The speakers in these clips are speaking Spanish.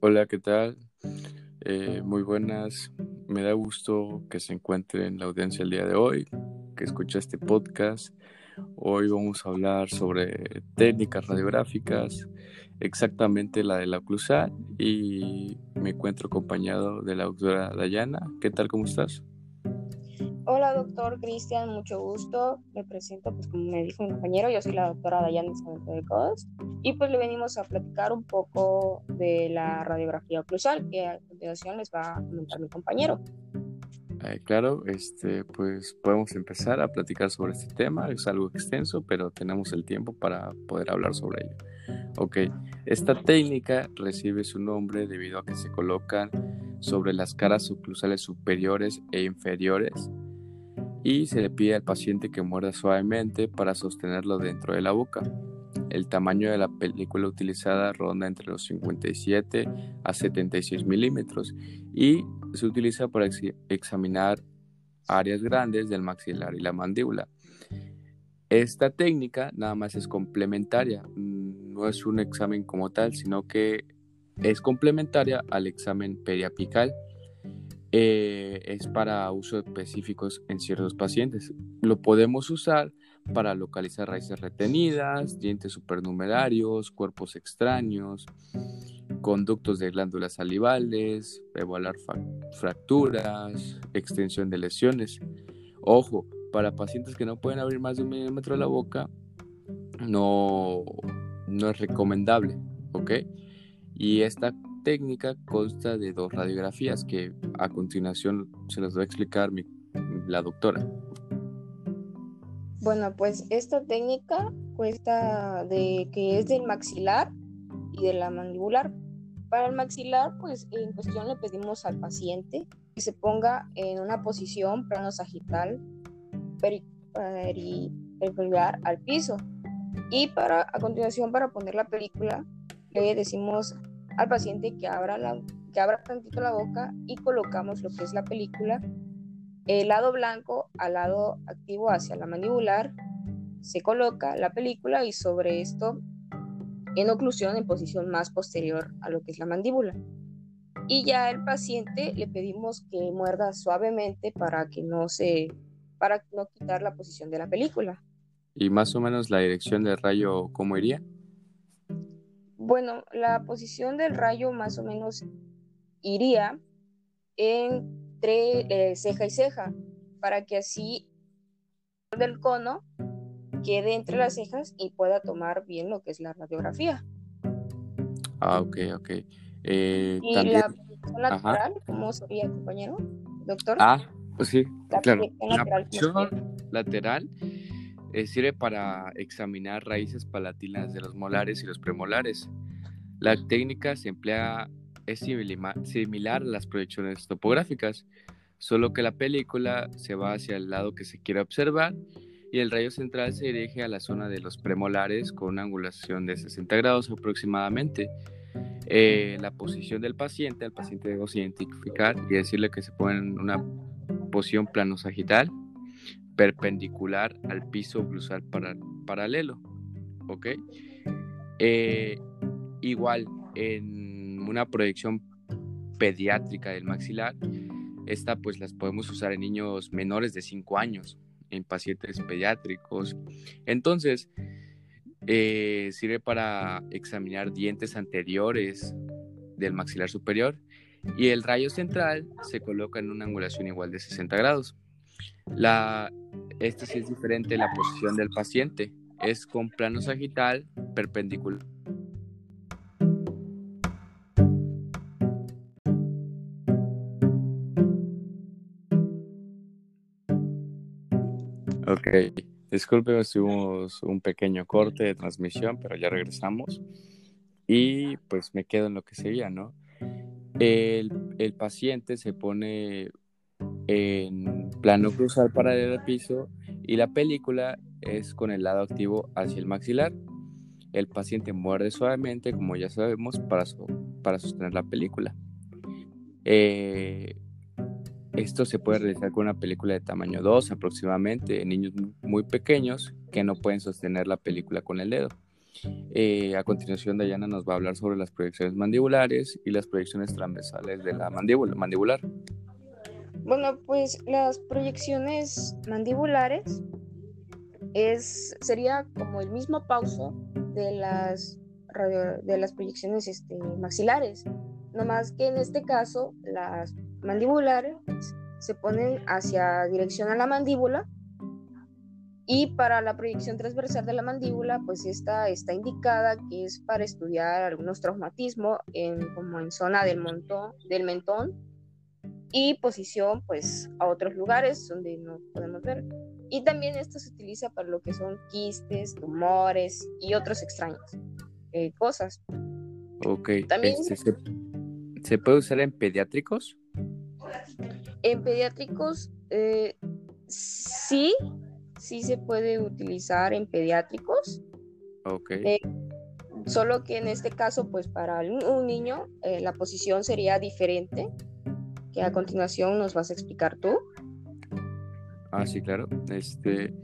Hola, ¿qué tal? Eh, muy buenas. Me da gusto que se encuentre en la audiencia el día de hoy, que escucha este podcast. Hoy vamos a hablar sobre técnicas radiográficas, exactamente la de la oclusal, y me encuentro acompañado de la doctora Dayana. ¿Qué tal? ¿Cómo estás? Hola, doctor Cristian, mucho gusto. Me presento, pues como me dijo mi compañero, yo soy la doctora Dayana de Cos y pues le venimos a platicar un poco de la radiografía oclusal que a continuación les va a comentar mi compañero. Eh, claro, este, pues podemos empezar a platicar sobre este tema. Es algo extenso, pero tenemos el tiempo para poder hablar sobre ello. Ok, esta técnica recibe su nombre debido a que se colocan sobre las caras oclusales superiores e inferiores y se le pide al paciente que muerda suavemente para sostenerlo dentro de la boca. El tamaño de la película utilizada ronda entre los 57 a 76 milímetros y se utiliza para examinar áreas grandes del maxilar y la mandíbula. Esta técnica nada más es complementaria, mm, no es un examen como tal, sino que es complementaria al examen periapical eh, es para uso específicos en ciertos pacientes. Lo podemos usar para localizar raíces retenidas, dientes supernumerarios, cuerpos extraños, conductos de glándulas salivales, evaluar fracturas, extensión de lesiones. Ojo, para pacientes que no pueden abrir más de un milímetro la boca, no, no es recomendable, ¿ok? Y esta técnica consta de dos radiografías que a continuación se las va a explicar la doctora. Bueno, pues esta técnica cuesta de que es del maxilar y de la mandibular. Para el maxilar, pues en cuestión le pedimos al paciente que se ponga en una posición plano sagital perpendicular al piso. Y para a continuación para poner la película le decimos al paciente que abra, la, que abra tantito la boca y colocamos lo que es la película, el lado blanco al lado activo hacia la mandibular, se coloca la película y sobre esto en oclusión en posición más posterior a lo que es la mandíbula. Y ya el paciente le pedimos que muerda suavemente para que no se para no quitar la posición de la película. ¿Y más o menos la dirección del rayo cómo iría? Bueno, la posición del rayo más o menos iría entre eh, ceja y ceja, para que así el cono quede entre las cejas y pueda tomar bien lo que es la radiografía. Ah, ok, ok. Eh, ¿Y la posición lateral, cómo sería, compañero? Doctor. Ah, pues sí, claro. La posición lateral eh, sirve para examinar raíces palatinas de los molares y los premolares. La técnica se emplea es similar a las proyecciones topográficas, solo que la película se va hacia el lado que se quiere observar y el rayo central se dirige a la zona de los premolares con una angulación de 60 grados aproximadamente. Eh, la posición del paciente, al paciente debemos identificar y decirle que se pone en una posición plano sagital perpendicular al piso glusal para, paralelo. ¿Ok? Eh, igual, en una proyección pediátrica del maxilar, esta pues las podemos usar en niños menores de 5 años, en pacientes pediátricos. Entonces, eh, sirve para examinar dientes anteriores del maxilar superior y el rayo central se coloca en una angulación igual de 60 grados. La, esta sí es diferente la posición del paciente. Es con plano sagital perpendicular. Ok, disculpe, tuvimos un pequeño corte de transmisión, pero ya regresamos. Y pues me quedo en lo que seguía, ¿no? El, el paciente se pone en plano cruzar paralelo al piso y la película es con el lado activo hacia el maxilar. El paciente muerde suavemente, como ya sabemos, para, para sostener la película. Eh, esto se puede realizar con una película de tamaño 2 aproximadamente en niños muy pequeños que no pueden sostener la película con el dedo. Eh, a continuación, Dayana nos va a hablar sobre las proyecciones mandibulares y las proyecciones transversales de la mandíbula, mandibular. Bueno, pues las proyecciones mandibulares es, sería como el mismo pauso de las, de las proyecciones este, maxilares, más que en este caso las mandibulares se ponen hacia dirección a la mandíbula y para la proyección transversal de la mandíbula, pues esta está indicada que es para estudiar algunos traumatismos en, como en zona del, montón, del mentón y posición pues a otros lugares donde no podemos ver. Y también esto se utiliza para lo que son quistes, tumores y otros extraños eh, cosas. Ok. También este, se, se, puede usar en pediátricos? En pediátricos eh, sí, sí se puede utilizar en pediátricos. Ok. Eh, solo que en este caso, pues para un niño, la posición sería diferente, que a continuación nos vas a explicar tú. Ah, sí, claro. Este,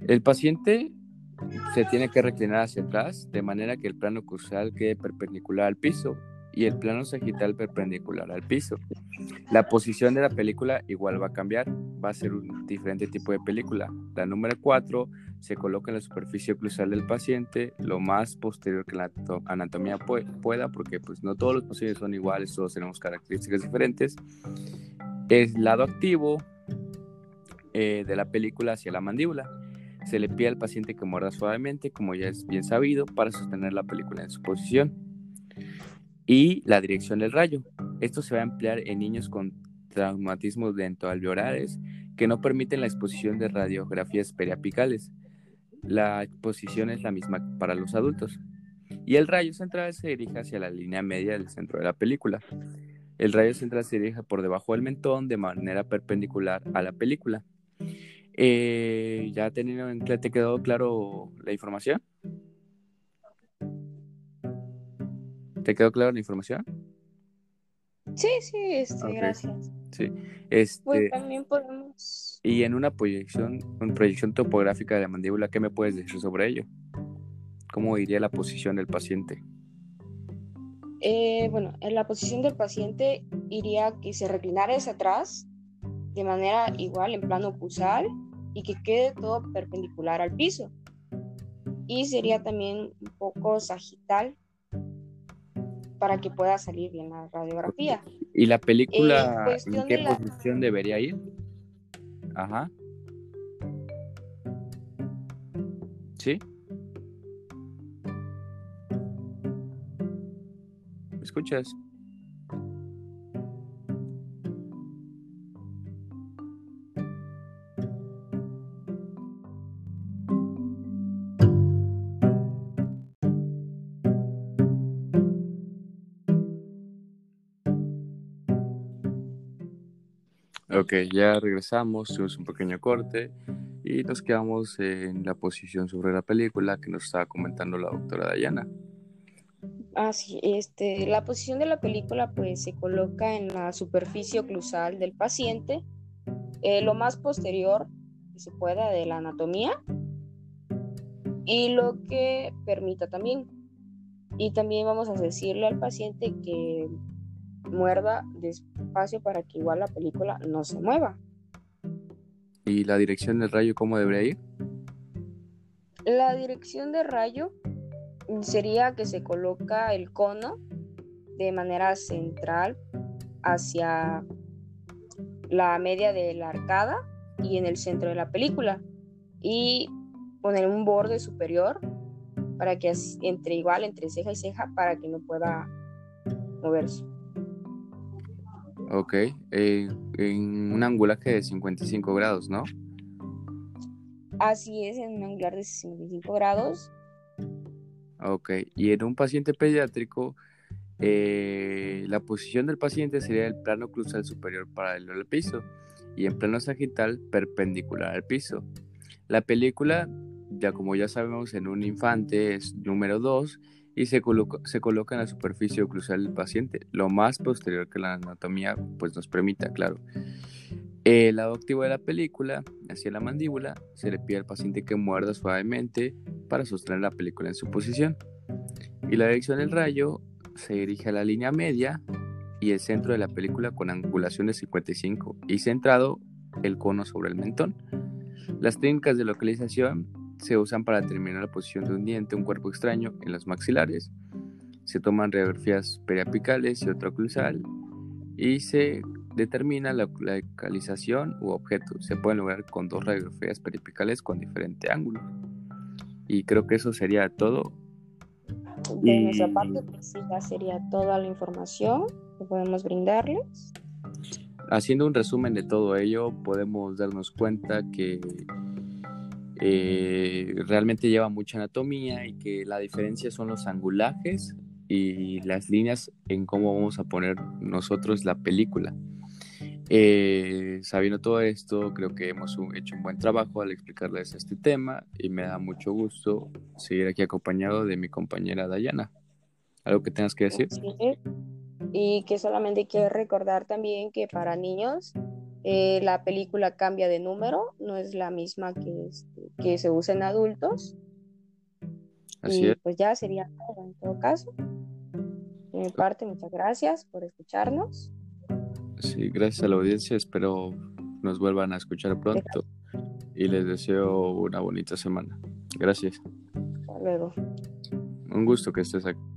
el paciente se tiene que reclinar hacia atrás de manera que el plano crucial quede perpendicular al piso y el plano sagital perpendicular al piso. La posición de la película igual va a cambiar, va a ser un diferente tipo de película. La número 4 se coloca en la superficie crucial del paciente lo más posterior que la anatomía pueda, porque pues no todos los pacientes son iguales, todos tenemos características diferentes. El lado activo eh, de la película hacia la mandíbula. Se le pide al paciente que muerda suavemente, como ya es bien sabido, para sostener la película en su posición. Y la dirección del rayo. Esto se va a emplear en niños con traumatismos dentoalveolares que no permiten la exposición de radiografías periapicales. La exposición es la misma para los adultos. Y el rayo central se dirige hacia la línea media del centro de la película. El rayo central se dirige por debajo del mentón de manera perpendicular a la película. Eh, ¿Ya teniendo en te quedó claro la información? ¿Te quedó claro la información? Sí, sí, este, gracias. Sí, este, pues también podemos. Y en una proyección, una proyección topográfica de la mandíbula, ¿qué me puedes decir sobre ello? ¿Cómo iría la posición del paciente? Eh, bueno, en la posición del paciente iría que se reclinara hacia atrás de manera igual en plano ocusal y que quede todo perpendicular al piso. Y sería también un poco sagital para que pueda salir bien la radiografía. ¿Y la película en qué posición debería ir? Ajá. ¿Sí? ¿Me escuchas? Ok, ya regresamos, tuvimos un pequeño corte y nos quedamos en la posición sobre la película que nos estaba comentando la doctora Dayana. Ah, sí, este, la posición de la película pues se coloca en la superficie oclusal del paciente, eh, lo más posterior que se pueda de la anatomía y lo que permita también. Y también vamos a decirle al paciente que muerda despacio para que igual la película no se mueva. ¿Y la dirección del rayo cómo debería ir? La dirección del rayo sería que se coloca el cono de manera central hacia la media de la arcada y en el centro de la película y poner un borde superior para que entre igual entre ceja y ceja para que no pueda moverse. Ok, eh, en un angulaje de 55 grados, ¿no? Así es, en un angular de 55 grados. Ok, y en un paciente pediátrico, eh, la posición del paciente sería el plano cruzal superior paralelo al piso y en plano sagital perpendicular al piso. La película, ya como ya sabemos, en un infante es número 2 y se coloca, se coloca en la superficie oclusal del paciente, lo más posterior que la anatomía pues, nos permita, claro. El lado activo de la película, hacia la mandíbula, se le pide al paciente que muerda suavemente para sostener la película en su posición. Y la dirección del rayo se dirige a la línea media y el centro de la película con angulación de 55 y centrado el cono sobre el mentón. Las técnicas de localización se usan para determinar la posición de un diente, un cuerpo extraño en los maxilares. Se toman radiografías periapicales y oclusal y se determina la localización u objeto. Se pueden lograr con dos radiografías periapicales con diferente ángulo. Y creo que eso sería todo. De nuestra parte, pues ya sería toda la información que podemos brindarles. Haciendo un resumen de todo ello, podemos darnos cuenta que eh, realmente lleva mucha anatomía y que la diferencia son los angulajes y las líneas en cómo vamos a poner nosotros la película. Eh, sabiendo todo esto, creo que hemos hecho un buen trabajo al explicarles este tema y me da mucho gusto seguir aquí acompañado de mi compañera Dayana. ¿Algo que tengas que decir? Y que solamente que recordar también que para niños eh, la película cambia de número, no es la misma que, este, que se usa en adultos. Así y pues ya sería todo en todo caso. De mi parte, muchas gracias por escucharnos. Sí, gracias a la audiencia. Espero nos vuelvan a escuchar pronto y les deseo una bonita semana. Gracias. Hasta luego. Un gusto que estés aquí.